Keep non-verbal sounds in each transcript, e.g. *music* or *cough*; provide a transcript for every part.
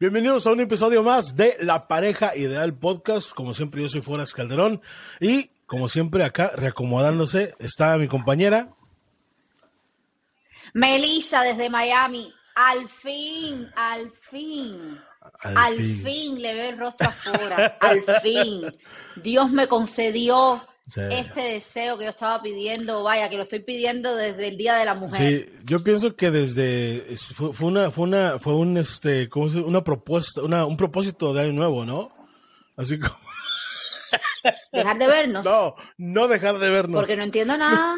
Bienvenidos a un episodio más de La Pareja Ideal Podcast. Como siempre, yo soy Foras Calderón y como siempre acá reacomodándose está mi compañera. Melissa desde Miami. Al fin, al fin. Al, fin. le ve el rostro afuera. al fin. Dios me concedió este deseo que yo estaba pidiendo, vaya, que lo estoy pidiendo desde el Día de la Mujer. Sí, yo pienso que desde fue, una fue una fue un este ¿cómo se, una propuesta, una, un propósito de año nuevo, ¿no? Así como *laughs* dejar de vernos. No, no dejar de vernos. Porque no entiendo nada.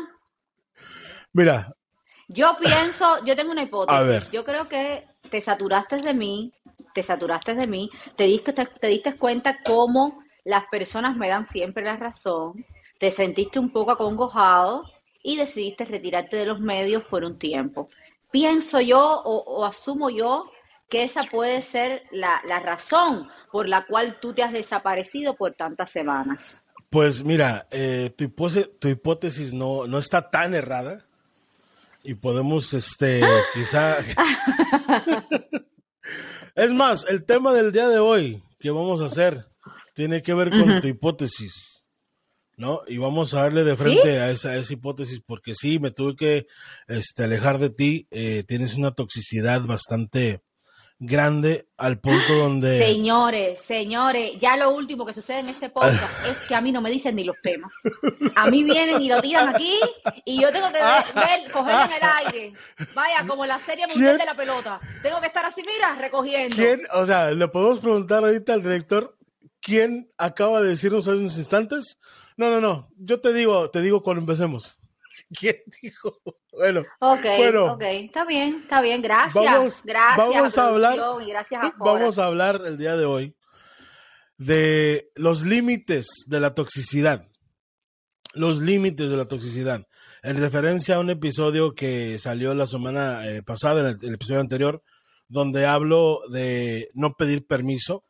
*laughs* Mira, yo pienso, yo tengo una hipótesis. A ver. Yo creo que te saturaste de mí, te saturaste de mí, te diste, te diste cuenta cómo las personas me dan siempre la razón te sentiste un poco acongojado y decidiste retirarte de los medios por un tiempo. Pienso yo o, asumo yo que esa puede ser la, razón por la cual tú te has desaparecido por tantas semanas. Pues mira, eh, tu, tu, hipótesis no, no está tan errada y podemos, este, quizá... *laughs* es más, el tema del día de hoy que vamos a hacer tiene que ver con tu hipótesis. ¿No? Y vamos a darle de frente a, esa, esa, hipótesis porque sí, me tuve que este, alejar de ti. Eh, tienes una toxicidad bastante grande al punto donde... Señores, señores, ya lo último que sucede en este podcast *laughs* es que a mí no me dicen ni los temas. A mí vienen y lo tiran aquí y yo tengo que ver, *laughs* coger en el aire. Vaya, como la serie mundial de la pelota. Tengo que estar así, mira, recogiendo. ¿Quién? O sea, le podemos preguntar ahorita al director, ¿quién acaba de decirnos hace unos instantes? No, no, no. Yo te digo, te digo cuando empecemos. *laughs* ¿Quién dijo? Bueno, ok, bueno, ok, está bien, está bien, gracias. Vamos, gracias vamos a hablar, y gracias a *laughs* vamos a hablar el día de hoy de los límites de la toxicidad. Los límites de la toxicidad. En referencia a un episodio que salió la semana eh, pasada, en el episodio anterior, donde hablo de no pedir permiso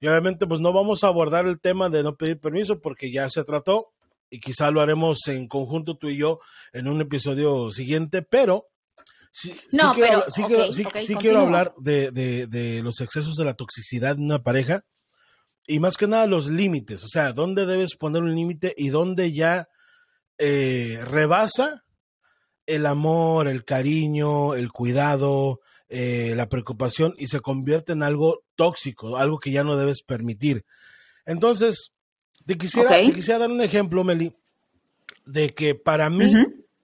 y obviamente pues no vamos a abordar el tema de no pedir permiso porque ya se trató y quizá lo haremos en conjunto tú y yo en un episodio siguiente, pero sí, quiero, sí quiero, hablar de, de, los excesos de la toxicidad en una pareja y más que nada los límites, o sea, dónde debes poner un límite y dónde ya eh, rebasa el amor, el cariño, el cuidado, eh, la preocupación y se convierte en algo tóxico, algo que ya no debes permitir. Entonces, te quisiera, quisiera dar un ejemplo, Meli, de que para mí,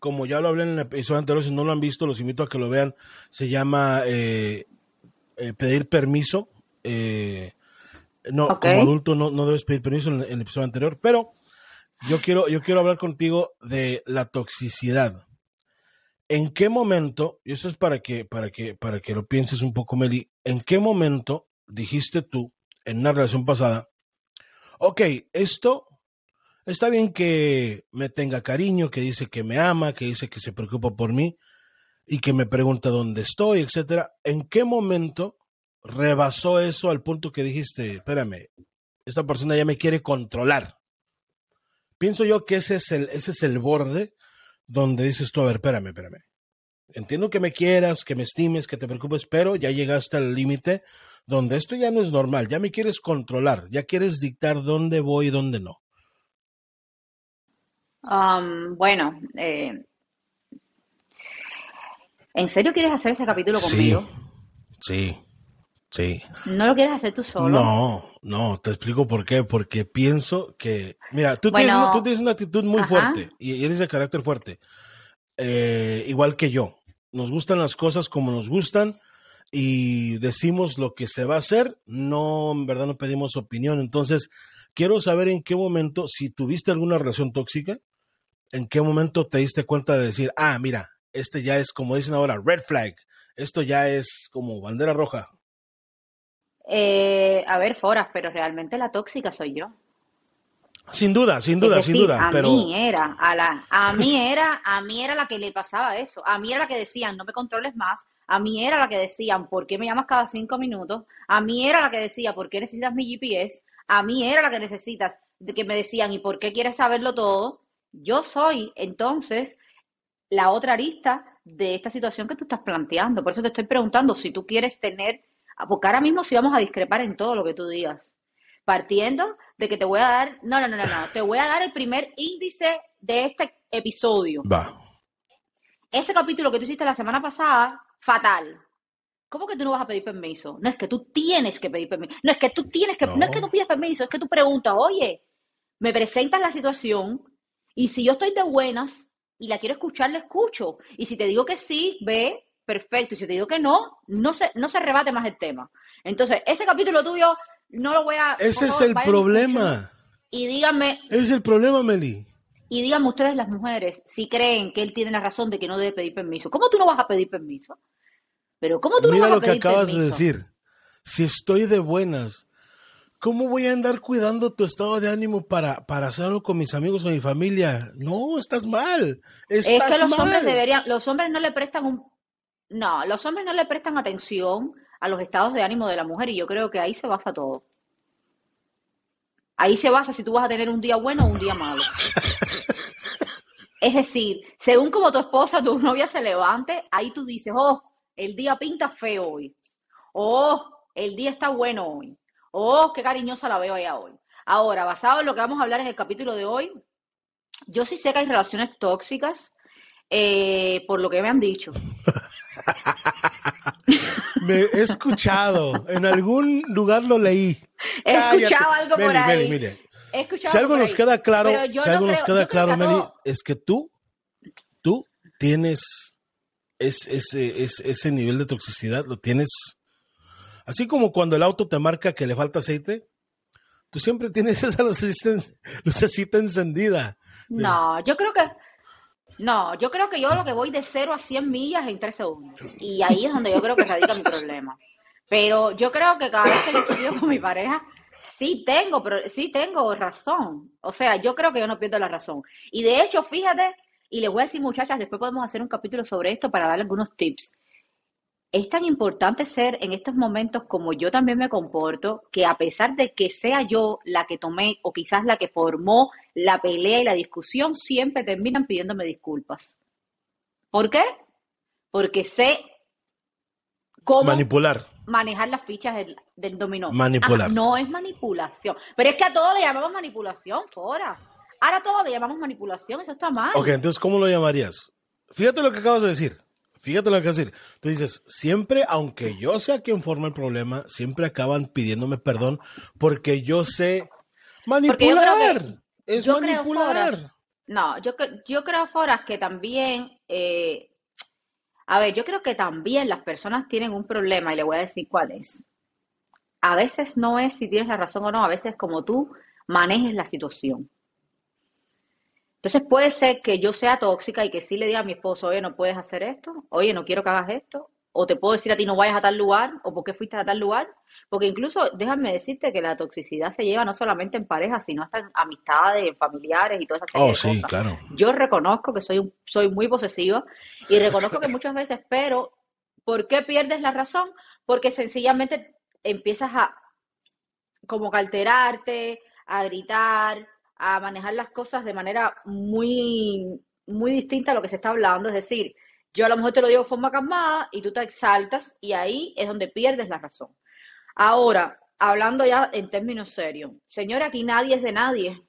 como ya lo hablé en el episodio anterior, si no lo han visto, los invito a que lo vean, se llama eh, eh, pedir permiso. no, como adulto no, no, debes pedir permiso en, en el episodio anterior, pero yo quiero, yo quiero hablar contigo de la toxicidad. ¿En qué momento, y eso es para que, para que, para que lo pienses un poco, Meli, ¿en qué momento dijiste tú en una relación pasada, ok, esto está bien que me tenga cariño, que dice que me ama, que dice que se preocupa por mí y que me pregunta dónde estoy, etcétera. ¿En qué momento rebasó eso al punto que dijiste, espérame, esta persona ya me quiere controlar? Pienso yo que ese es el, ese es el borde donde dices tú, a ver, espérame, espérame. Entiendo que me quieras, que me estimes, que te preocupes, pero ya llegaste al límite donde esto ya no es normal, ya me quieres controlar, ya quieres dictar dónde voy y dónde no. Um, bueno, eh, ¿en serio quieres hacer ese capítulo conmigo? Sí, sí. ¿No lo quieres hacer tú solo? No, no, te explico por qué. Porque pienso que, mira, tú, tienes, una, tú tienes una actitud muy fuerte y eres de carácter fuerte, eh, igual que yo nos gustan las cosas como nos gustan y decimos lo que se va a hacer, no, en verdad no pedimos opinión. Entonces, quiero saber en qué momento, si tuviste alguna relación tóxica, en qué momento te diste cuenta de decir, ah, mira, este ya es, como dicen ahora, red flag, esto ya es como bandera roja. Eh, a ver, Foras, pero realmente la tóxica soy yo. Sin duda, sin duda, sin duda. A pero... mí era, a, la, a mí era, a mí era la que le pasaba eso. A mí era la que decían, no me controles más. A mí era la que decían, ¿por qué me llamas cada cinco minutos? A mí era la que decía, ¿por qué necesitas mi GPS? A mí era la que necesitas, que me decían, ¿y por qué quieres saberlo todo? Yo soy, entonces, la otra arista de esta situación que tú estás planteando. Por eso te estoy preguntando si tú quieres tener, porque ahora mismo sí vamos a discrepar en todo lo que tú digas. Partiendo de que te voy a dar, no, no, no, no, no, te voy a dar el primer índice de este episodio. Va. Ese capítulo que tú hiciste la semana pasada, fatal. ¿Cómo que tú no vas a pedir permiso? No es que tú tienes que pedir permiso. No es que tú tienes que, no, es que tú pidas permiso, es que tú preguntas, oye, me presentas la situación y si yo estoy de buenas y la quiero escuchar, la escucho. Y si te digo que sí, ve, perfecto. Y si te digo que no, no se, no se rebate más el tema. Entonces, ese capítulo tuyo no lo voy a... Ese es el problema. Y díganme... Ese es el problema, Meli. Y díganme ustedes las mujeres si creen que él tiene la razón de que no debe pedir permiso. ¿Cómo tú no vas a pedir permiso? Pero ¿cómo tú no vas a pedir permiso? Mira lo que acabas de decir. Si estoy de buenas, ¿cómo voy a andar cuidando tu estado de ánimo para, para hacerlo con mis amigos o mi familia? No, estás mal. Estás es que los hombres deberían, los hombres no le prestan un, no, los hombres no le prestan atención a los estados de ánimo de la mujer y yo creo que ahí se basa todo. Ahí se basa si tú vas a tener un día bueno o un día malo. es decir, según como tu esposa, tu novia se levante, ahí tú dices, oh, el día pinta feo hoy. Oh, el día está bueno hoy. Oh, qué cariñosa la veo allá hoy. Ahora, basado en lo que vamos a hablar en el capítulo de hoy, yo sí sé que hay relaciones tóxicas, eh, por lo que me han dicho. Me he escuchado, en algún lugar lo leí. He escuchado algo por ahí. Meli, mire. Si algo nos queda claro, si algo nos queda claro, Meli, es que tú, tú tienes ese, ese nivel de toxicidad, lo tienes. Así como cuando el auto te marca que le falta aceite, tú siempre tienes *laughs* esa lucecita encendida. No, yo creo que no, yo creo que yo lo que voy de 0 a 100 millas en 3 segundos. Y ahí es donde yo creo que radica mi problema. Pero yo creo que cada vez que discuto con mi pareja, sí tengo, pero sí tengo razón. O sea, yo creo que yo no pierdo la razón. Y de hecho, fíjate, y les voy a decir, muchachas, después podemos hacer un capítulo sobre esto para darle algunos tips es tan importante ser en estos momentos como yo también me comporto, que a pesar de que sea yo la que tomé o quizás la que formó la pelea y la discusión, siempre terminan pidiéndome disculpas. ¿Por qué? Porque sé cómo manipular. Manejar las fichas del, dominó. Manipular. no es manipulación. Pero es que a todo le llamamos manipulación, Foras. Ahora a todo le llamamos manipulación, eso está mal. Ok, entonces, ¿cómo lo llamarías? Fíjate lo que acabas de decir. Fíjate lo que decir. Tú dices, siempre, aunque yo sea quien forma el problema, siempre acaban pidiéndome perdón porque yo sé manipular. es manipular. no, yo, yo creo, Foras, que también, eh, a ver, yo creo que también las personas tienen un problema y le voy a decir cuál es. A veces no es si tienes la razón o no, a veces como tú manejes la situación. Entonces puede ser que yo sea tóxica y que sí le diga a mi esposo, oye, no puedes hacer esto, oye, no quiero que hagas esto, o te puedo decir a ti no vayas a tal lugar, o por qué fuiste a tal lugar, porque incluso déjame decirte que la toxicidad se lleva no solamente en parejas, sino hasta en amistades, en familiares y todas esas oh, sí, claro. Yo reconozco que soy, soy muy posesiva y reconozco que muchas veces, pero ¿por qué pierdes la razón? Porque sencillamente empiezas a como que alterarte, a gritar, a manejar las cosas de manera muy, muy distinta a lo que se está hablando. Es decir, yo a lo mejor te lo digo de forma calmada y tú te exaltas y ahí es donde pierdes la razón. Ahora, hablando ya en términos serios, señora, aquí nadie es de nadie.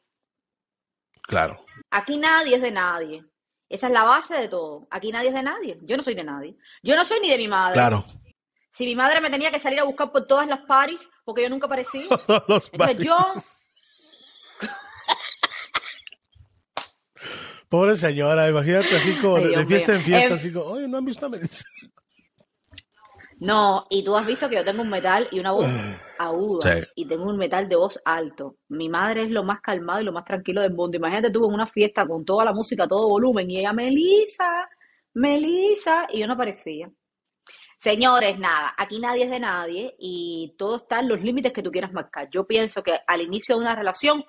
Claro. Aquí nadie es de nadie. Esa es la base de todo. Aquí nadie es de nadie. Yo no soy de nadie. Yo no soy ni de mi madre. Claro. Si mi madre me tenía que salir a buscar por todas las paris, porque yo nunca aparecí. *laughs* entonces yo Pobre señora, imagínate así como de, fiesta en fiesta, así como, oye, no han visto a Melissa. No, y tú has visto que yo tengo un metal y una voz aguda y tengo un metal de voz alto. Mi madre es lo más calmado y lo más tranquilo del mundo. Imagínate tú en una fiesta con toda la música, todo volumen y ella, Melissa, Melissa, y yo no aparecía. Señores, nada, aquí nadie es de nadie y todo está en los límites que tú quieras marcar. Yo pienso que al inicio de una relación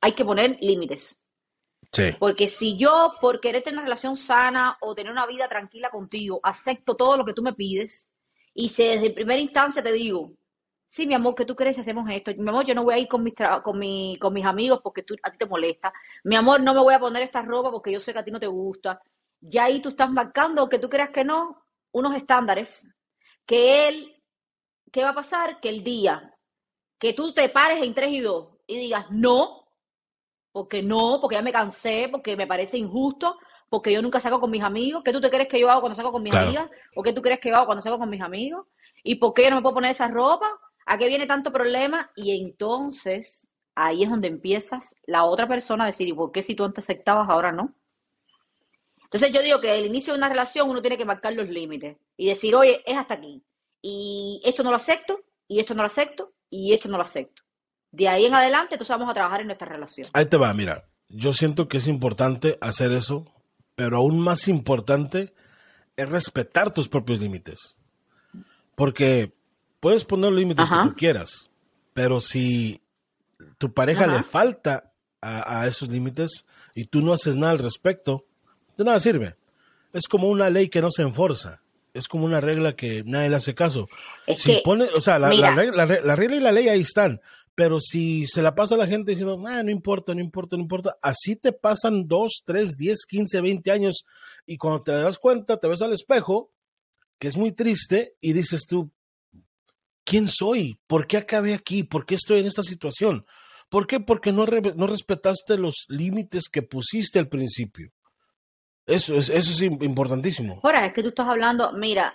hay que poner límites. Porque si yo, por querer tener una relación sana o tener una vida tranquila contigo, acepto todo lo que tú me pides y si desde primera instancia te digo, sí, mi amor, ¿qué tú crees si hacemos esto? Mi amor, yo no voy a ir con mis, con, mi, con mis amigos porque tú, a ti te molesta. Mi amor, no me voy a poner esta ropa porque yo sé que a ti no te gusta. ya ahí tú estás marcando, que tú creas que no, unos estándares, que él, ¿qué va a pasar? Que el día que tú te pares en 3 y 2 y digas no, porque no, porque ya me cansé, porque me parece injusto, porque yo nunca salgo con mis amigos, ¿qué tú te crees que yo hago cuando salgo con mis amigas? ¿O qué tú crees que yo hago cuando salgo con mis amigos? ¿Y por qué yo no me puedo poner esa ropa? ¿A qué viene tanto problema? Y entonces ahí es donde empiezas la otra persona a decir, ¿y por qué si tú antes aceptabas, ahora no? Entonces yo digo que al inicio de una relación uno tiene que marcar los límites y decir, oye, es hasta aquí. Y esto no lo acepto, y esto no lo acepto, y esto no lo acepto. De ahí en adelante, entonces vamos a trabajar en nuestra relación. Ahí te va, mira. Yo siento que es importante hacer eso, pero aún más importante es respetar tus propios límites. Porque puedes poner los límites que tú quieras, pero si tu pareja le falta a, esos límites y tú no haces nada al respecto, de nada sirve. Es como una ley que no se enforza. Es como una regla que nadie le hace caso. si pone, o sea, la, regla, y la ley ahí están. Pero si se la pasa a la gente diciendo, ah, no importa, no importa, no importa, así te pasan dos, tres, diez, quince, veinte años y cuando te das cuenta, te ves al espejo, que es muy triste, y dices tú, ¿quién soy? ¿Por qué acabé aquí? ¿Por qué estoy en esta situación? ¿Por qué? Porque no, no respetaste los límites que pusiste al principio. Eso es, eso es importantísimo. Ahora, es que tú estás hablando, mira,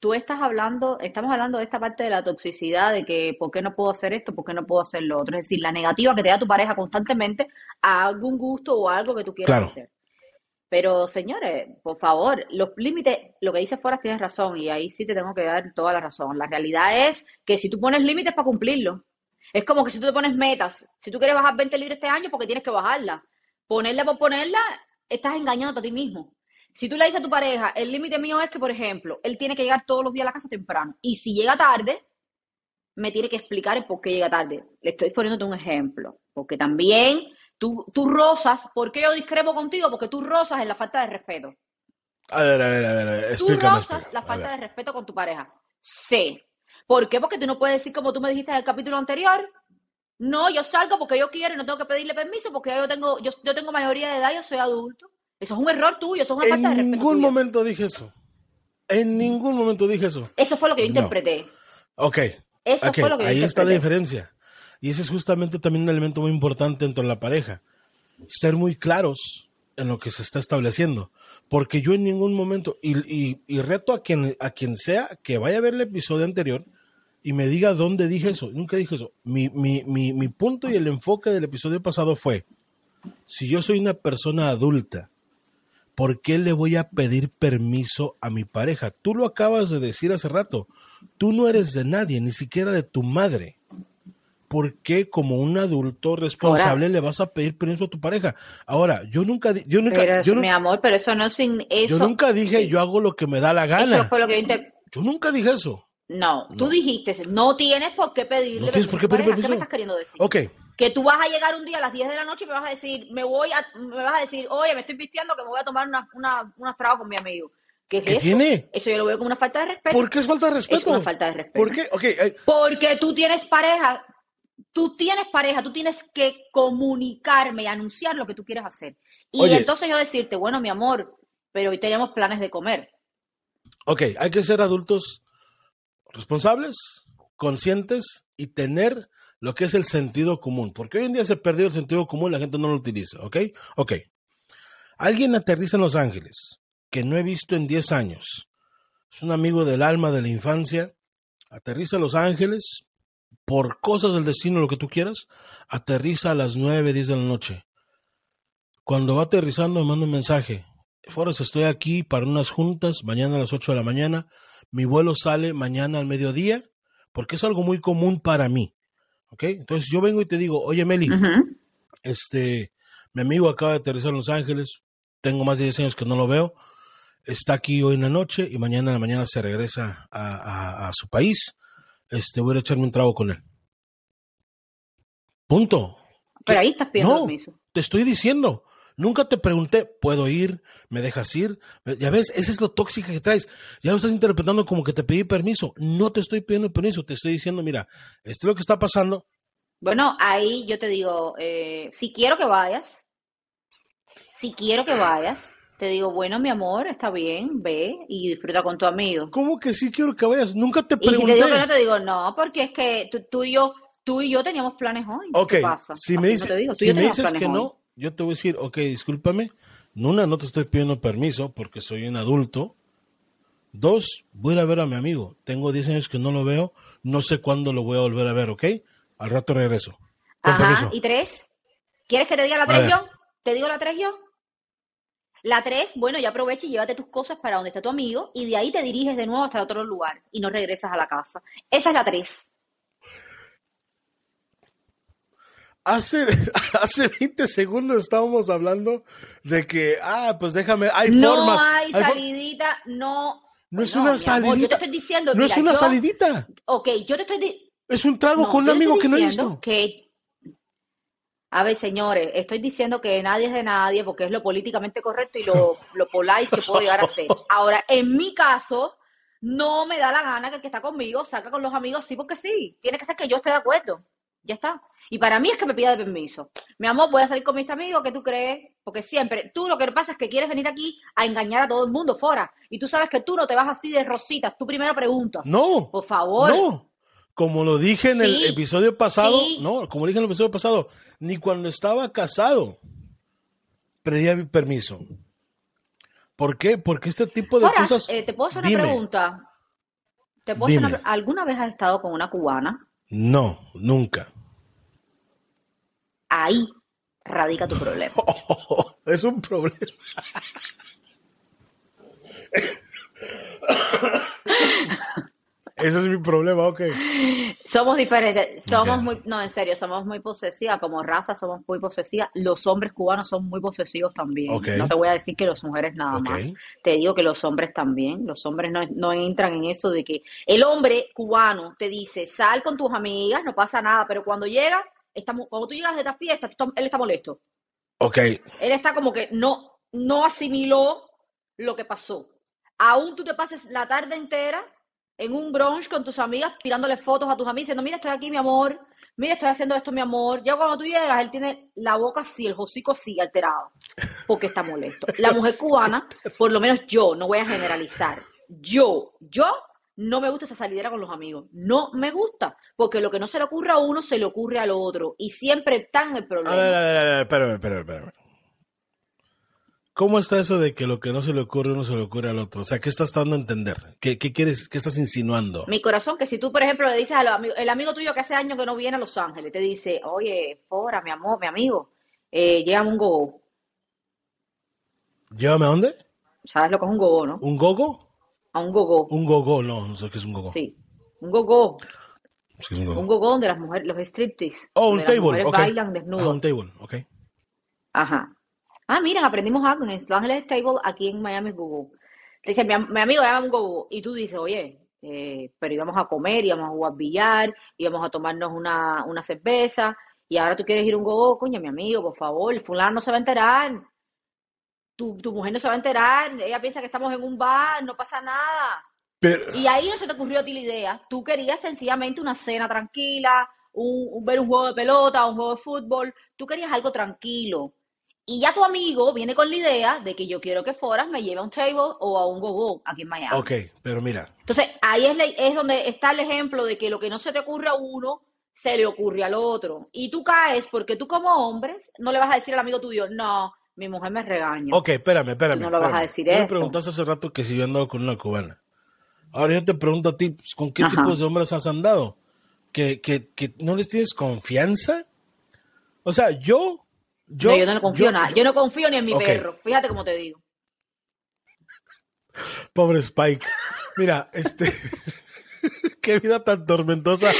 tú estás hablando, estamos hablando de esta parte de la toxicidad, de que por qué no puedo hacer esto, por qué no puedo hacer lo otro. Es decir, la negativa que te da tu pareja constantemente a algún gusto o algo que tú quieras hacer. Pero señores, por favor, los límites, lo que dice fuera tienes razón y ahí sí te tengo que dar toda la razón. La realidad es que si tú pones límites para cumplirlo, es como que si tú te pones metas, si tú quieres bajar 20 libras este año, porque tienes que bajarla. Ponerla por ponerla, estás engañando a ti mismo. Si tú le dices a tu pareja, el límite mío es que, por ejemplo, él tiene que llegar todos los días a la casa temprano y si llega tarde, me tiene que explicar el por qué llega tarde. Le estoy poniéndote un ejemplo, porque también Tú, tú rozas, ¿por qué yo discrepo contigo? Porque tú rozas en la falta de respeto. A ver, a ver, a ver. tú rozas la falta de respeto con tu pareja. Sí. ¿Por qué? Porque tú no puedes decir como tú me dijiste en el capítulo anterior. No, yo salgo porque yo quiero y no tengo que pedirle permiso porque yo tengo, yo, yo tengo mayoría de edad, yo soy adulto. Eso es un error tuyo, eso es una falta de respeto. En ningún momento dije eso. En ningún momento dije eso. Eso fue lo que yo interpreté. Ok. Eso fue lo que yo Ahí está la diferencia. Y ese es justamente también un elemento muy importante dentro de la pareja. Ser muy claros en lo que se está estableciendo. Porque yo en ningún momento, y, reto a quien, a quien sea que vaya a ver el episodio anterior y me diga dónde dije eso. Nunca dije eso. Mi, mi punto y el enfoque del episodio pasado fue, si yo soy una persona adulta, ¿por qué le voy a pedir permiso a mi pareja? Tú lo acabas de decir hace rato. Tú no eres de nadie, ni siquiera de tu madre. ¿por qué como un adulto responsable le vas a pedir permiso a tu pareja? Ahora, yo nunca, yo nunca, yo mi amor, pero eso no sin eso. Yo nunca dije yo hago lo que me da la gana. Eso fue lo que yo, yo nunca dije eso. No, tú dijiste, no tienes por qué pedirle no tienes por qué pedir permiso. ¿Qué me estás queriendo decir? Ok. Que tú vas a llegar un día a las 10 de la noche y me vas a decir, me voy a, me vas a decir, oye, me estoy vistiendo que me voy a tomar una, una, una con mi amigo. ¿Qué, es eso? tiene? Eso yo lo veo como una falta de respeto. ¿Por qué es falta de respeto? Es una falta de respeto. ¿Por qué? Okay, eh. Porque tú tienes pareja, tú tienes pareja, tú tienes que comunicarme y anunciar lo que tú quieres hacer. Y entonces yo decirte, bueno, mi amor, pero hoy tenemos planes de comer. Ok, hay que ser adultos responsables, conscientes y tener lo que es el sentido común, porque hoy en día se perdió el sentido común, la gente no lo utiliza, ¿ok? Ok. Alguien aterriza en Los Ángeles, que no he visto en 10 años. Es un amigo del alma de la infancia. Aterriza en Los Ángeles, por cosas del destino, lo que tú quieras, aterriza a las 9, 10 de la noche. Cuando va aterrizando, me manda un mensaje. Forrest, estoy aquí para unas juntas, mañana a las 8 de la mañana. Mi vuelo sale mañana al mediodía, porque es algo muy común para mí. ¿Ok? Entonces yo vengo y te digo, oye, Meli, este, mi amigo acaba de aterrizar en Los Ángeles, tengo más de 10 años que no lo veo, está aquí hoy en la noche y mañana en la mañana se regresa a su país este, voy a echarme un trago con él. Punto. Pero ahí estás pidiendo no, permiso. Te estoy diciendo. Nunca te pregunté, ¿puedo ir? ¿Me dejas ir? Ya ves, esa es lo tóxica que traes. Ya lo estás interpretando como que te pedí permiso. No te estoy pidiendo permiso, te estoy diciendo, mira, esto es lo que está pasando. Bueno, ahí yo te digo, eh, si quiero que vayas, si quiero que vayas, te digo, bueno, mi amor, está bien, ve y disfruta con tu amigo. ¿Cómo que sí quiero que vayas? Nunca te pregunté. Y si te digo que no, te digo, no, porque es que tú, y yo, tú y yo teníamos planes hoy. ¿Qué pasa? Si me, dices que no, yo te voy a decir, ok, discúlpame, Nuna, no te estoy pidiendo permiso porque soy un adulto. Dos, voy a ver a mi amigo. Tengo 10 años que no lo veo, no sé cuándo lo voy a volver a ver, ¿ok? Al rato regreso. Ajá, ¿y tres? ¿Quieres que te diga la tres yo? ¿Te digo la tres yo? La tres, bueno, ya aprovecha y llévate tus cosas para donde está tu amigo y de ahí te diriges de nuevo hasta otro lugar y no regresas a la casa. Esa es la tres. Hace, *laughs* hace 20 segundos estábamos hablando de que, ah, pues déjame, hay no formas. No hay salidita, no. No es una salidita. yo te estoy diciendo, no es una salidita. Ok, yo te estoy. Es un trago con un amigo que no he visto. Que a ver, señores, estoy diciendo que nadie es de nadie porque es lo políticamente correcto y lo, lo polite que puedo llegar a ser. *laughs* Ahora, en mi caso, no me da la gana que el que está conmigo saca con los amigos sí porque sí. Tiene que ser que yo esté de acuerdo. Ya está. Y para mí es que me pida de permiso. Mi amor, voy a salir con mis amigos, ¿qué tú crees? Porque siempre, tú lo que pasa es que quieres venir aquí a engañar a todo el mundo fuera. Y tú sabes que tú no te vas así de rositas. Tú primero preguntas. No. Por favor. No. Como lo dije en el episodio pasado, no, como dije en el episodio pasado, ni cuando estaba casado pedía permiso. ¿Por qué? Porque este tipo de cosas. Eh, ¿Te puedo hacer una pregunta? ¿Te puedo hacer ¿Alguna vez has estado con una cubana? No, nunca. Ahí radica tu problema. *laughs* es un problema. Ese es mi problema, ok. Somos diferentes, somos muy, no, en serio, somos muy posesivas, como raza somos muy posesivas. Los hombres cubanos son muy posesivos también. No te voy a decir que las mujeres nada más. Te digo que los hombres también. Los hombres no, entran en eso de que el hombre cubano te dice, sal con tus amigas, no pasa nada, pero cuando llega, estamos, cuando tú llegas de esta fiesta, él está molesto. Ok. Él está como que no, no asimiló lo que pasó. Aún tú te pases la tarde entera en un brunch con tus amigas, tirándole fotos a tus amigas, diciendo, mira, estoy aquí, mi amor, mira, estoy haciendo esto, mi amor. Ya cuando tú llegas, él tiene la boca así, el hocico así, alterado, porque está molesto. La *laughs* mujer cubana, por lo menos yo, no voy a generalizar, yo, yo no me gusta esa salidera con los amigos. No me gusta, porque lo que no se le ocurre a uno, se le ocurre al otro. Y siempre está en el problema. A ver, a ver, a ver, espérame, espérame, espérame. ¿Cómo está eso de que lo que no se le ocurre uno se le ocurre al otro? O sea, ¿qué estás dando a entender? ¿Qué, quieres, qué estás insinuando? Mi corazón, que si tú, por ejemplo, le dices al amigo, el amigo tuyo que hace años que no viene a Los Ángeles, te dice, oye, Fora, mi amor, mi amigo, eh, llévame un gogo. ¿Llévame a dónde? ¿Sabes lo que es un gogo, no? ¿Un gogo? A un gogo. Un gogo, no, no sé qué es un gogo. Sí, un gogo. Sí, un gogo. Un donde las mujeres, los striptease. Oh, un table, ok. bailan desnudos. un table, ok. Ajá. Ah, miren, aprendimos algo en Los Ángeles Table aquí en Miami Google. Te dice, mi, amigo llama un Google. Y tú dices, oye, eh, pero íbamos a comer, íbamos a jugar billar, íbamos a tomarnos una, una cerveza. Y ahora tú quieres ir a un gogo, coño, mi amigo, por favor, el fulano no se va a enterar. Tu, tu mujer no se va a enterar, ella piensa que estamos en un bar, no pasa nada. Y ahí no se te ocurrió a ti la idea. Tú querías sencillamente una cena tranquila, un, ver un juego de pelota, un juego de fútbol. Tú querías algo tranquilo. Y ya tu amigo viene con la idea de que yo quiero que Foras me lleve a un table o a un go-go aquí en Miami. Ok, pero mira. Entonces, ahí es, es donde está el ejemplo de que lo que no se te ocurre a uno, se le ocurre al otro. Y tú caes porque tú como hombre no le vas a decir al amigo tuyo, no, mi mujer me regaña. Ok, espérame, espérame. no lo vas a decir eso. Me preguntaste hace rato que si yo ando con una cubana. Ahora yo te pregunto a ti, pues, ¿con qué tipos de hombres has andado? ¿Que, que, ¿Que no les tienes confianza? O sea, yo yo, no, confío nada. Yo, no confío ni en mi perro. Fíjate cómo te digo. Pobre Spike. Mira, este. *laughs* Qué vida tan tormentosa.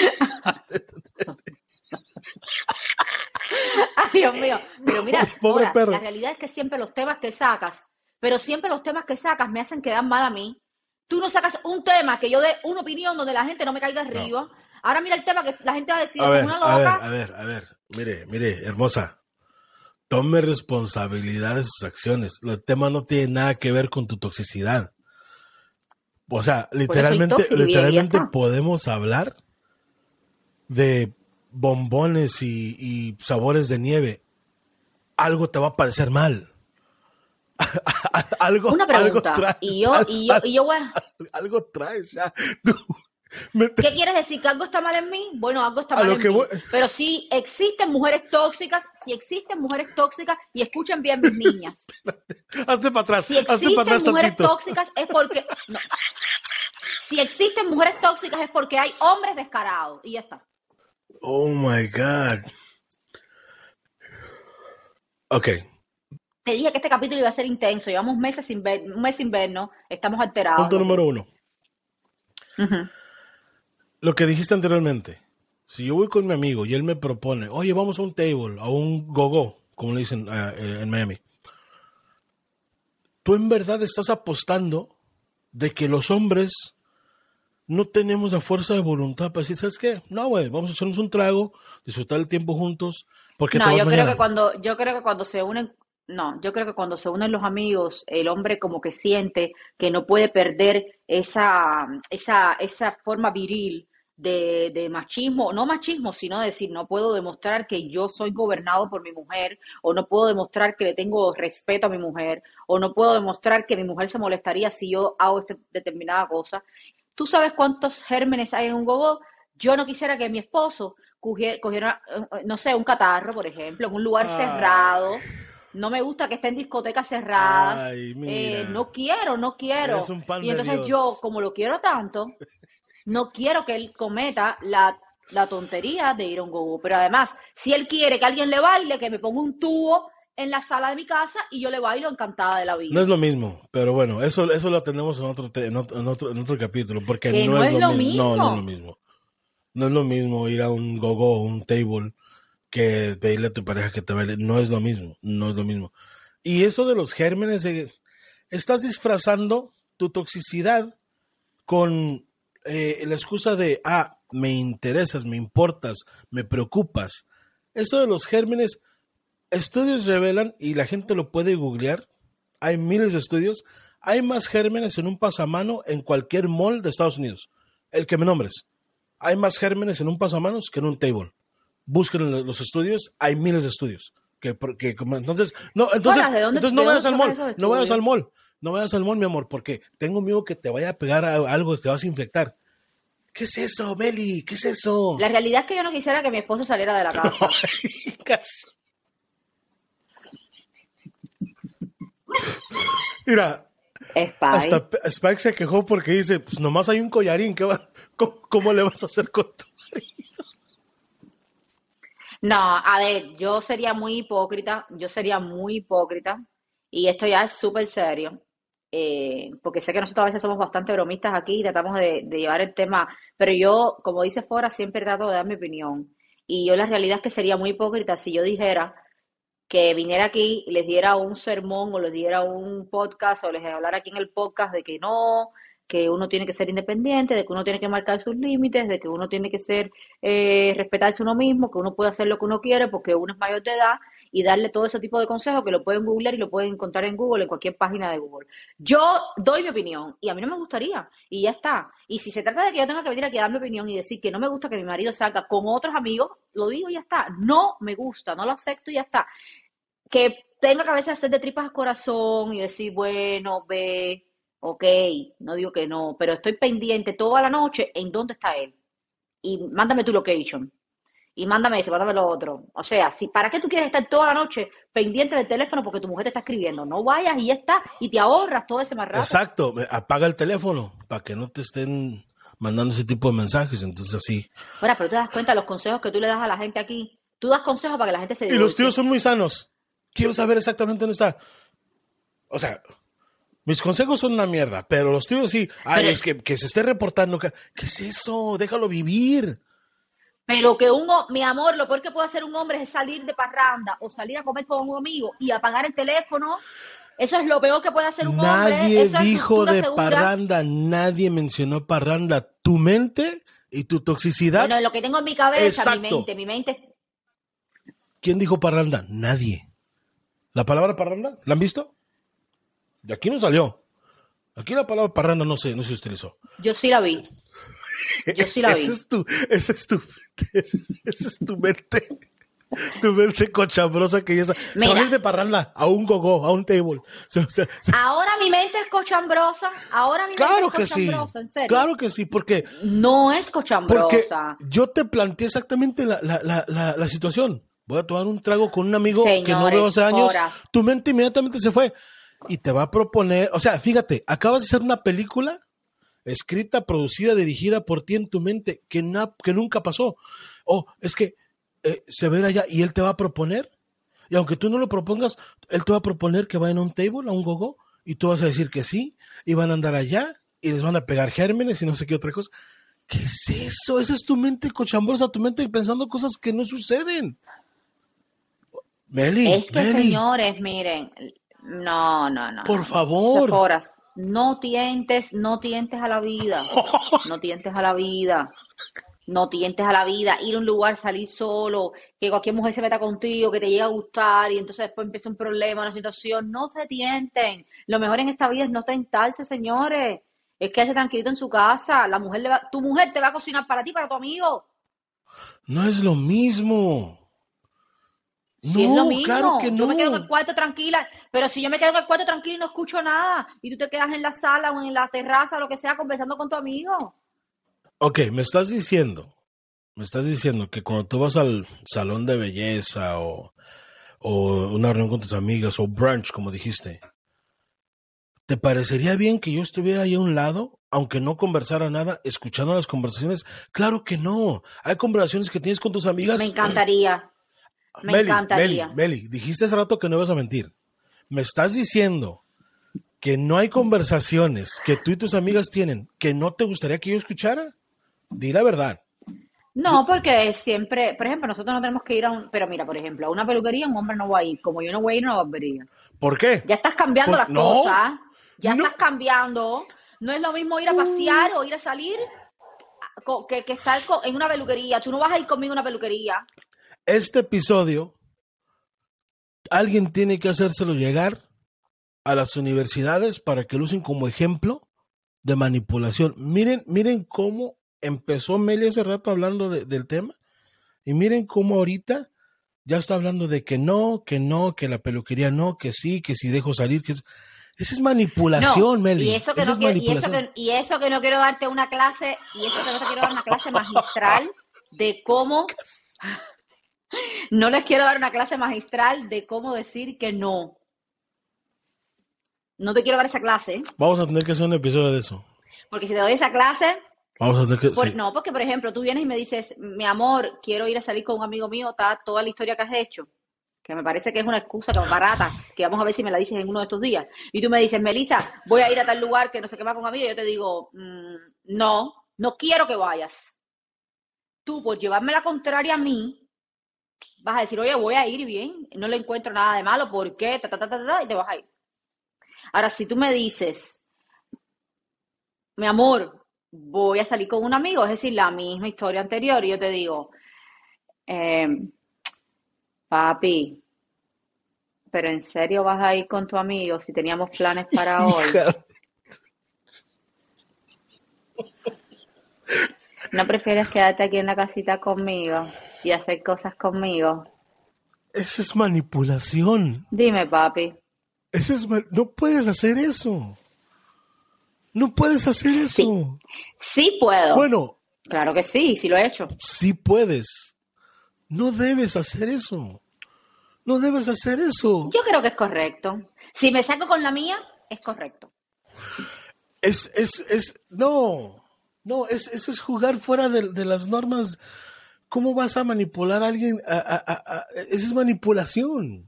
*laughs* Ay, Dios mío. Pero mira, Pobre perro. la realidad es que siempre los temas que sacas, pero siempre los temas que sacas me hacen quedar mal a mí. Tú no sacas un tema que yo dé una opinión donde la gente no me caiga arriba. Ahora mira el tema que la gente va a decir, a ver, una loca. A ver, a ver, a ver. Mire, mire, hermosa tome responsabilidad de sus acciones. El tema no tiene nada que ver con tu toxicidad. O sea, literalmente, literalmente podemos hablar de bombones y, sabores de nieve. Algo te va a parecer mal. *laughs* algo, Una pregunta. Algo y yo, y yo, y yo, bueno. Algo traes ya. *laughs* ¿Qué quieres decir? ¿Que algo está mal en mí? Bueno, algo está mal en mí. Pero si existen mujeres tóxicas, si existen mujeres tóxicas, y escuchen bien mis niñas. *laughs* hazte para atrás. Si existen mujeres tóxicas es porque... Si existen mujeres tóxicas es porque hay hombres descarados. Y ya está. Oh, my God. Ok. Te dije que este capítulo iba a ser intenso. Llevamos meses sin ver, un mes sin vernos. Estamos alterados. Punto número uno lo que dijiste anteriormente, si yo voy con mi amigo y él me propone, oye, vamos a un table, a un gogo, como le dicen eh, eh, en Miami, tú en verdad estás apostando de que los hombres no tenemos la fuerza de voluntad para decir, ¿sabes qué? No, güey, vamos a echarnos un trago, disfrutar el tiempo juntos. Porque no, yo creo que cuando, yo creo que cuando se unen, no, yo creo que cuando se unen los amigos, el hombre como que siente que no puede perder esa, esa, esa forma viril de, de, machismo, no machismo, sino decir, no puedo demostrar que yo soy gobernado por mi mujer, o no puedo demostrar que le tengo respeto a mi mujer, o no puedo demostrar que mi mujer se molestaría si yo hago esta determinada cosa. ¿Tú sabes cuántos gérmenes hay en un gogo? Yo no quisiera que mi esposo cogiera, eh, no sé, un catarro, por ejemplo, en un lugar cerrado. No me gusta que esté en discotecas cerradas. Eh, no quiero, no quiero. y entonces yo, como lo quiero tanto, no quiero que él cometa la, tontería de ir a un gogo. Pero además, si él quiere que alguien le baile, que me ponga un tubo en la sala de mi casa y yo le bailo encantada de la vida. No es lo mismo, pero bueno, eso, eso lo tenemos en otro, en otro, en otro, capítulo, porque no, es, lo, mismo. No, no es lo mismo. No es lo mismo ir a un gogo o un table que pedirle a tu pareja que te baile. No es lo mismo, no es lo mismo. Y eso de los gérmenes, eh, estás disfrazando tu toxicidad con eh, la excusa de, ah, me interesas, me importas, me preocupas. Eso de los gérmenes, estudios revelan, y la gente lo puede googlear, hay miles de estudios, hay más gérmenes en un pasamano en cualquier mall de Estados Unidos. El que me nombres. Hay más gérmenes en un pasamanos que en un table. Busquen los estudios, hay miles de estudios. Que, que entonces, no, entonces, entonces no vayas al mall, no vayas al mall no vayas al mall, mi amor, porque tengo miedo que te vaya a pegar algo, que te vas a infectar. ¿Qué es eso, Meli? ¿Qué es eso? La realidad es que yo no quisiera que mi esposo saliera de la *laughs* casa. *laughs* Mira, hasta Spike se quejó porque dice, pues nomás hay un collarín, ¿qué va? ¿Cómo, le vas a hacer con tu marido? No, a ver, yo sería muy hipócrita, yo sería muy hipócrita, y esto ya es súper serio. Eh, porque sé que nosotros a veces somos bastante bromistas aquí y tratamos de, llevar el tema, pero yo, como dice Fora, siempre trato de dar mi opinión. Y yo la realidad es que sería muy hipócrita si yo dijera que viniera aquí y les diera un sermón o les diera un podcast o les hablara aquí en el podcast de que no, que uno tiene que ser independiente, de que uno tiene que marcar sus límites, de que uno tiene que ser, eh, respetarse uno mismo, que uno puede hacer lo que uno quiere porque uno es mayor de edad y darle todo ese tipo de consejos que lo pueden googlear y lo pueden encontrar en Google, en cualquier página de Google. Yo doy mi opinión y a mí no me gustaría y ya está. Y si se trata de que yo tenga que venir aquí a dar mi opinión y decir que no me gusta que mi marido salga con otros amigos, lo digo y ya está. No me gusta, no lo acepto y ya está. Que tenga que a veces hacer de tripas corazón y decir, bueno, ve, ok, no digo que no, pero estoy pendiente toda la noche en dónde está él. Y mándame tu location y mándame esto, mándame lo otro. O sea, si ¿para qué tú quieres estar toda la noche pendiente del teléfono porque tu mujer te está escribiendo? No vayas y ya está, y te ahorras todo ese más Exacto, apaga el teléfono para que no te estén mandando ese tipo de mensajes, entonces así. Ahora, pero te das cuenta de los consejos que tú le das a la gente aquí. Tú das consejos para que la gente se Y los tíos son muy sanos. Quiero saber exactamente dónde está. O sea, mis consejos son una mierda, pero los tíos sí. Ay, es que, que se esté reportando. ¿Qué es eso? Déjalo vivir. Pero que uno, mi amor, lo peor que puede hacer un hombre es salir de parranda o salir a comer con un amigo y apagar el teléfono. Eso es lo peor que puede hacer un hombre. Nadie dijo de parranda, nadie mencionó parranda. Tu mente y tu toxicidad. Bueno, lo que tengo en mi cabeza, mi mente, mi mente. ¿Quién dijo parranda? Nadie. ¿La palabra parranda? ¿La han visto? De aquí no salió. Aquí la palabra parranda no se, no se utilizó. Yo sí la vi. *laughs* Yo sí la vi. Ese es tu, ese es tu, ese, es tu mente. tu mente cochambrosa que ya se va a ir de parranda a un gogo, a un table. ahora mi mente es cochambrosa, ahora mi claro mente es cochambrosa, en serio. Claro que sí, porque... No es cochambrosa. yo te planteé exactamente la, la, la, la, situación. Voy a tomar un trago con un amigo que no veo hace años. Tu mente inmediatamente se fue. Y te va a proponer, o sea, fíjate, acabas de hacer una película escrita, producida, dirigida por ti en tu mente, que, que nunca pasó. O es que eh, se ve allá y él te va a proponer. Y aunque tú no lo propongas, él te va a proponer que vayan a un table, a un gogo, y tú vas a decir que sí, y van a andar allá, y les van a pegar gérmenes y no sé qué otra cosa. ¿Qué es eso? Esa es tu mente cochambrosa, tu mente pensando cosas que no suceden. Meli, es que señores, miren, no, no, no. Por favor. No tientes, no tientes a la vida. No tientes a la vida no tientes a la vida, ir a un lugar, salir solo, que cualquier mujer se meta contigo, que te llegue a gustar y entonces después empieza un problema, una situación, no se tienten. Lo mejor en esta vida es no tentarse, señores. Es que tranquilito en su casa. La mujer le va, tu mujer te va a cocinar para ti, para tu amigo. No es lo mismo. no, es lo mismo. Claro que no. Yo me quedo en el cuarto tranquila, pero si yo me quedo en el cuarto tranquila y no escucho nada, y tú te quedas en la sala o en la terraza o lo que sea conversando con tu amigo. Ok, me estás diciendo, me estás diciendo que cuando tú vas al salón de belleza o, o una reunión con tus amigas o brunch, como dijiste, ¿te parecería bien que yo estuviera ahí a un lado, aunque no conversara nada, escuchando las conversaciones? Claro que no. Hay conversaciones que tienes con tus amigas. Me encantaría. *clears throat* Me encantaría. Meli, Meli, dijiste hace rato que no ibas a mentir. Me estás diciendo que no hay conversaciones que tú y tus amigas tienen que no te gustaría que yo escuchara. Di la verdad. No, porque siempre, por ejemplo, nosotros no tenemos que ir a un, pero mira, por ejemplo, a una peluquería un hombre no va a ir, como yo no voy a ir a una barbería. ¿Por qué? Ya estás cambiando las cosas, ya estás cambiando. No es lo mismo ir a pasear o ir a salir que, que estar en una peluquería. Tú no vas a ir conmigo a una peluquería. Este episodio, alguien tiene que hacérselo llegar a las universidades para que lo usen como ejemplo de manipulación. Miren, miren cómo empezó Meli hace rato hablando del tema y miren cómo ahorita ya está hablando de que no, que no, que la peluquería no, que sí, que si dejo salir, que esa es manipulación, Meli. Y eso, que no quiero, y, eso que, y eso que no quiero darte una clase, y eso que no te quiero dar una clase magistral de cómo *laughs* no les quiero dar una clase magistral de cómo decir que no. No te quiero dar esa clase. Vamos a tener que hacer un episodio de eso. Porque si te doy esa clase, Vamos a que, No, porque por ejemplo, tú vienes y me dices, mi amor, quiero ir a salir con un amigo mío, está toda la historia que has hecho, que me parece que es una excusa que barata, que vamos a ver si me la dices en uno de estos días. Y tú me dices, Melissa, voy a ir a tal lugar que no sé qué va con amigo, y yo te digo, mm, no, no quiero que vayas. Tú, por llevarme la contraria a mí, vas a decir, oye, voy a ir bien, no le encuentro nada de malo, ¿por qué? Ta, ta, ta, ta, y te vas a ir. Ahora, si tú me dices, mi amor, voy a salir con un amigo, es decir, la misma historia anterior, y yo te digo, em, papi, pero en serio vas a ir con tu amigo si teníamos planes para *laughs* hoy. ¿No prefieres quedarte aquí en la casita conmigo y hacer cosas conmigo? Esa es manipulación. Dime, papi. Ese es no puedes hacer eso. No puedes hacer eso. Sí. puedo. Bueno. Claro que sí, sí lo he hecho. Sí puedes. No debes hacer eso. No debes hacer eso. Yo creo que es correcto. Si me saco con la mía, es correcto. Es, es, es, no, no, es, eso es jugar fuera de, las normas. ¿Cómo vas a manipular a alguien? esa es manipulación.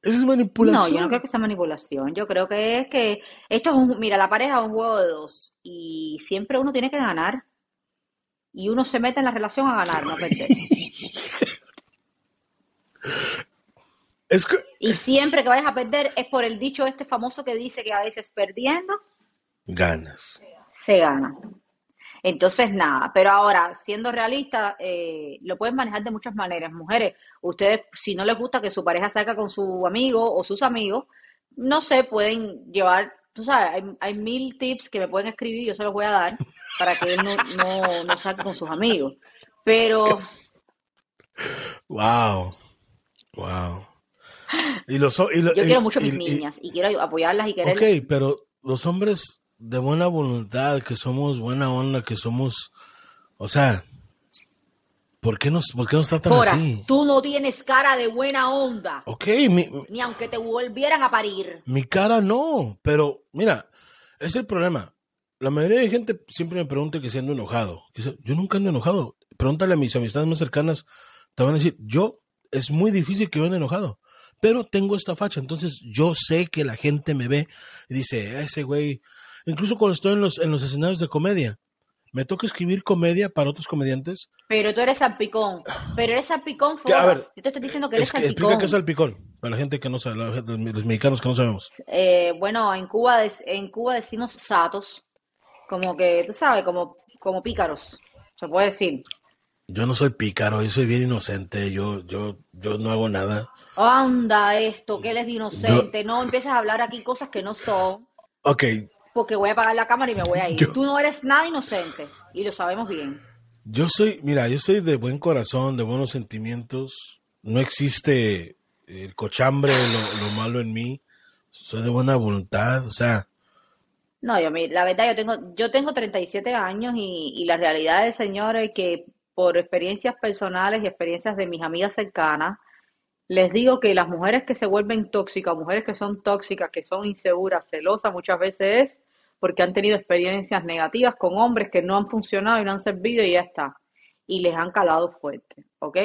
Esa es manipulación. No, yo no creo que sea manipulación. Yo creo que es que esto es un, mira, la pareja es un juego de dos y siempre uno tiene que ganar. Y uno se mete en la relación a ganar, no a *laughs* perder. es que... Y siempre que vayas a perder es por el dicho este famoso que dice que a veces perdiendo ganas. Se gana. Entonces, nada, pero ahora, siendo realista, eh, lo pueden manejar de muchas maneras. Mujeres, ustedes, si no les gusta que su pareja salga con su amigo o sus amigos, no sé, pueden llevar, tú sabes, hay, mil tips que me pueden escribir, yo se los voy a dar para que él no, no, no salga con sus amigos. Pero wow. Wow. Y los, y Yo quiero mucho a mis niñas y, quiero apoyarlas y quererlas. Ok, pero los hombres de buena voluntad, que somos buena onda, que somos, o sea, ¿por qué nos, por qué nos tratan así? Tú no tienes cara de buena onda. Ok, ni aunque te volvieran a parir. Mi cara no, pero mira, es el problema. La mayoría de gente siempre me pregunta que si ando enojado. Yo nunca ando enojado. Pregúntale a mis amistades más cercanas, te van a decir, yo es muy difícil que yo ande enojado pero tengo esta facha, entonces yo sé que la gente me ve y dice, ese güey, incluso cuando estoy en los, en los escenarios de comedia, me toca escribir comedia para otros comediantes. Pero tú eres salpicón, pero eres salpicón. Yo te estoy diciendo que eres salpicón. Explica qué es salpicón, para la gente que no sabe, los mexicanos que no sabemos. Eh, bueno, en Cuba, en Cuba decimos satos, como que, tú sabes, como, como pícaros, se puede decir. Yo no soy pícaro, yo soy bien inocente, yo, yo, yo no hago nada anda esto, que él es inocente, no empieces a hablar aquí cosas que no son. Ok. Porque voy a apagar la cámara y me voy a ir. *laughs* Tú no eres nada inocente y lo sabemos bien. Yo soy, mira, yo soy de buen corazón, de buenos sentimientos. No existe el cochambre, lo, malo en mí. Soy de buena voluntad, o sea. No, yo, la verdad, yo tengo, yo tengo 37 años y, y la realidad es, señores, que por experiencias personales y experiencias de mis amigas cercanas, les digo que las mujeres que se vuelven tóxicas, mujeres que son tóxicas, que son inseguras, celosas, muchas veces es porque han tenido experiencias negativas con hombres que no han funcionado y no han servido y ya está. Y les han calado fuerte, ¿ok?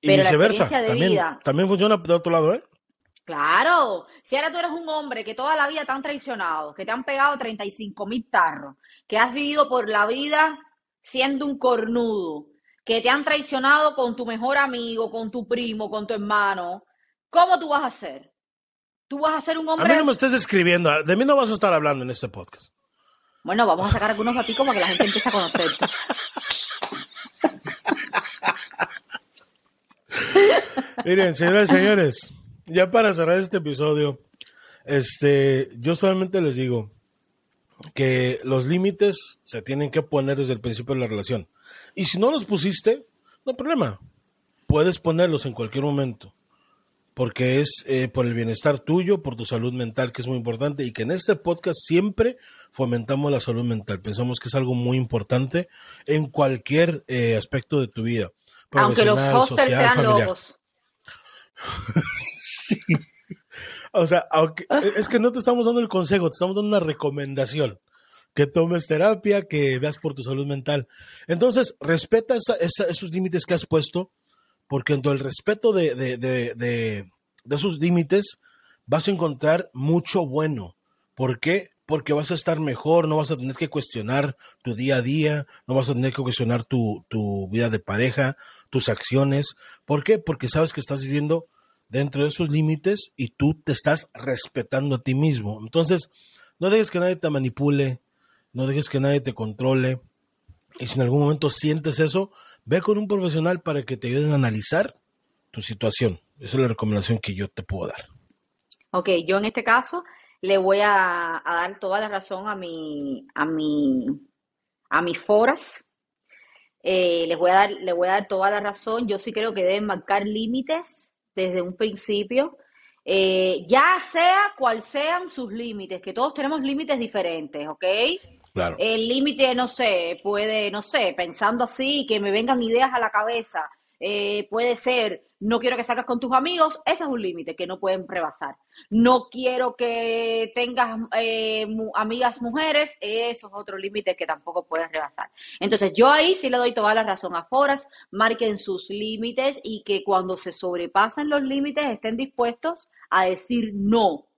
Y viceversa, también, también funciona de otro lado, ¿eh? Claro, si ahora tú eres un hombre que toda la vida te han traicionado, que te han pegado 35 mil tarros, que has vivido por la vida siendo un cornudo, que te han traicionado con tu mejor amigo, con tu primo, con tu hermano, ¿cómo tú vas a hacer? Tú vas a ser un hombre. A mí no me estés escribiendo, de mí no vas a estar hablando en este podcast. Bueno, vamos a sacar algunos a ti como que la gente empiece a conocerte. *laughs* Miren, señoras y señores, ya para cerrar este episodio, este, yo solamente les digo que los límites se tienen que poner desde el principio de la relación. Y si no los pusiste, no hay problema. Puedes ponerlos en cualquier momento. Porque es eh, por el bienestar tuyo, por tu salud mental, que es muy importante. Y que en este podcast siempre fomentamos la salud mental. Pensamos que es algo muy importante en cualquier eh, aspecto de tu vida. Aunque los hostels sean lobos. *laughs* sí. O sea, aunque, es que no te estamos dando el consejo, te estamos dando una recomendación que tomes terapia, que veas por tu salud mental. Entonces, respeta esos límites que has puesto, porque en el respeto de, de, esos límites vas a encontrar mucho bueno. ¿Por qué? Porque vas a estar mejor, no vas a tener que cuestionar tu día a día, no vas a tener que cuestionar tu, tu vida de pareja, tus acciones. ¿Por qué? Porque sabes que estás viviendo dentro de esos límites y tú te estás respetando a ti mismo. Entonces, no dejes que nadie te manipule, no dejes que nadie te controle. Y si en algún momento sientes eso, ve con un profesional para que te ayuden a analizar tu situación. Esa es la recomendación que yo te puedo dar. Ok, yo en este caso le voy a, dar toda la razón a mi, a mi, a mis foras. Eh, les voy a dar, le voy a dar toda la razón. Yo sí creo que deben marcar límites desde un principio. Eh, ya sea cual sean sus límites, que todos tenemos límites diferentes, ¿ok? El límite, no sé, puede, no sé, pensando así, que me vengan ideas a la cabeza, eh, puede ser, no quiero que salgas con tus amigos, ese es un límite que no pueden rebasar. No quiero que tengas eh, amigas mujeres, eso es otro límite que tampoco puedes rebasar. Entonces, yo ahí sí le doy toda la razón a Foras, marquen sus límites y que cuando se sobrepasen los límites estén dispuestos a decir no.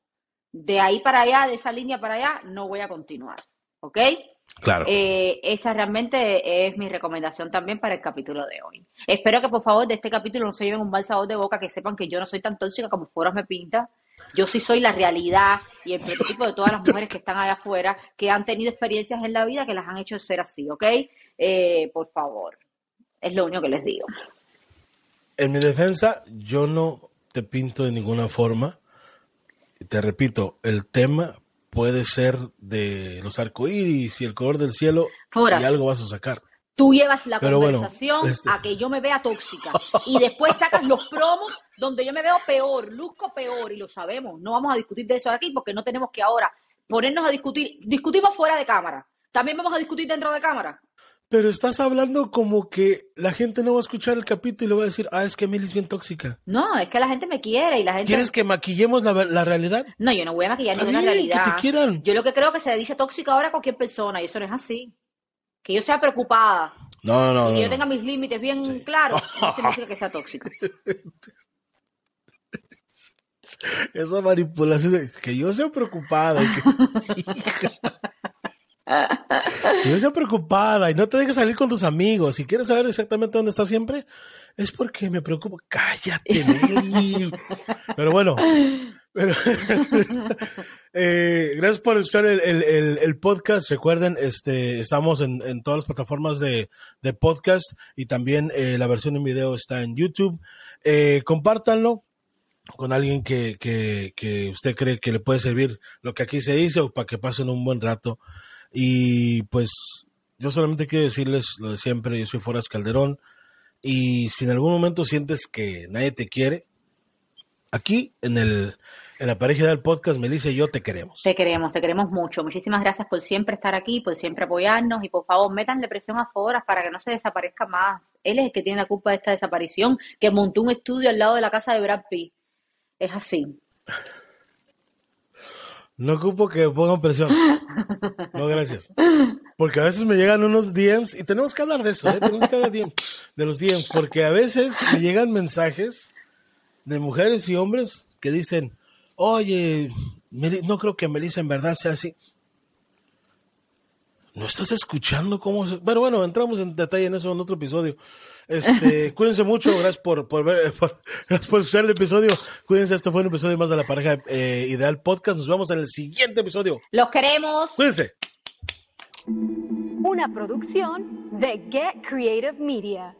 De ahí para allá, de esa línea para allá, no voy a continuar. ¿Ok? Claro. Eh, esa realmente es mi recomendación también para el capítulo de hoy. Espero que por favor de este capítulo no se lleven un mal sabor de boca, que sepan que yo no soy tan tóxica como Foros me pinta. Yo sí soy la realidad y el prototipo de todas las *laughs* mujeres que están allá afuera, que han tenido experiencias en la vida que las han hecho ser así, ¿ok? Eh, por favor, es lo único que les digo. En mi defensa, yo no te pinto de ninguna forma. Te repito, el tema puede ser de los arcoíris y el color del cielo y algo vas a sacar. Tú llevas la conversación este a que yo me vea tóxica *laughs* y después sacas los promos donde yo me veo peor, luzco peor y lo sabemos. No vamos a discutir de eso aquí porque no tenemos que ahora ponernos a discutir. Discutimos fuera de cámara. También vamos a discutir dentro de cámara. Pero estás hablando como que la gente no va a escuchar el capítulo y le va a decir, ah, es que Emily es bien tóxica. No, es que la gente me quiere y la gente... ¿Quieres que maquillemos la, realidad? No, yo no voy a maquillar ninguna realidad. Que te quieran. Yo lo que creo que se le dice tóxica ahora a cualquier persona y eso no es así. Que yo sea preocupada. No, no, y que yo tenga mis límites bien claros, *laughs* no significa que sea tóxica. Esa manipulación, que yo sea preocupada. Que... *laughs* Y no preocupada y no te dejes salir con tus amigos. Si quieres saber exactamente dónde estás siempre, es porque me preocupo. Cállate, Mary. Pero bueno, *laughs* eh, gracias por escuchar el, podcast. Recuerden, este, estamos en, todas las plataformas de, podcast y también eh, la versión en video está en YouTube. Eh, compártanlo con alguien que, que usted cree que le puede servir lo que aquí se dice o para que pasen un buen rato. Y pues yo solamente quiero decirles lo de siempre, yo soy Foras Calderón y si en algún momento sientes que nadie te quiere, aquí en el en la pareja del podcast, Melissa y yo te queremos. Te queremos, te queremos mucho. Muchísimas gracias por siempre estar aquí, por siempre apoyarnos y por favor, métanle presión a Foras para que no se desaparezca más. Él es el que tiene la culpa de esta desaparición, que montó un estudio al lado de la casa de Brad Pitt. Es así. No ocupo que pongan presión. No, gracias. Porque a veces me llegan unos DMs y tenemos que hablar de eso, ¿eh? Tenemos que hablar de, los DMs, porque a veces me llegan mensajes de mujeres y hombres que dicen, oye, no creo que Melissa en verdad sea así. ¿No estás escuchando cómo se... Bueno, bueno, entramos en detalle en eso en otro episodio. Este, cuídense mucho, gracias por, por ver, *laughs* gracias por escuchar el episodio. Cuídense, este fue un episodio más de la pareja eh, ideal podcast. Nos vemos en el siguiente episodio. Los queremos. Cuídense. Una producción de Get Creative Media.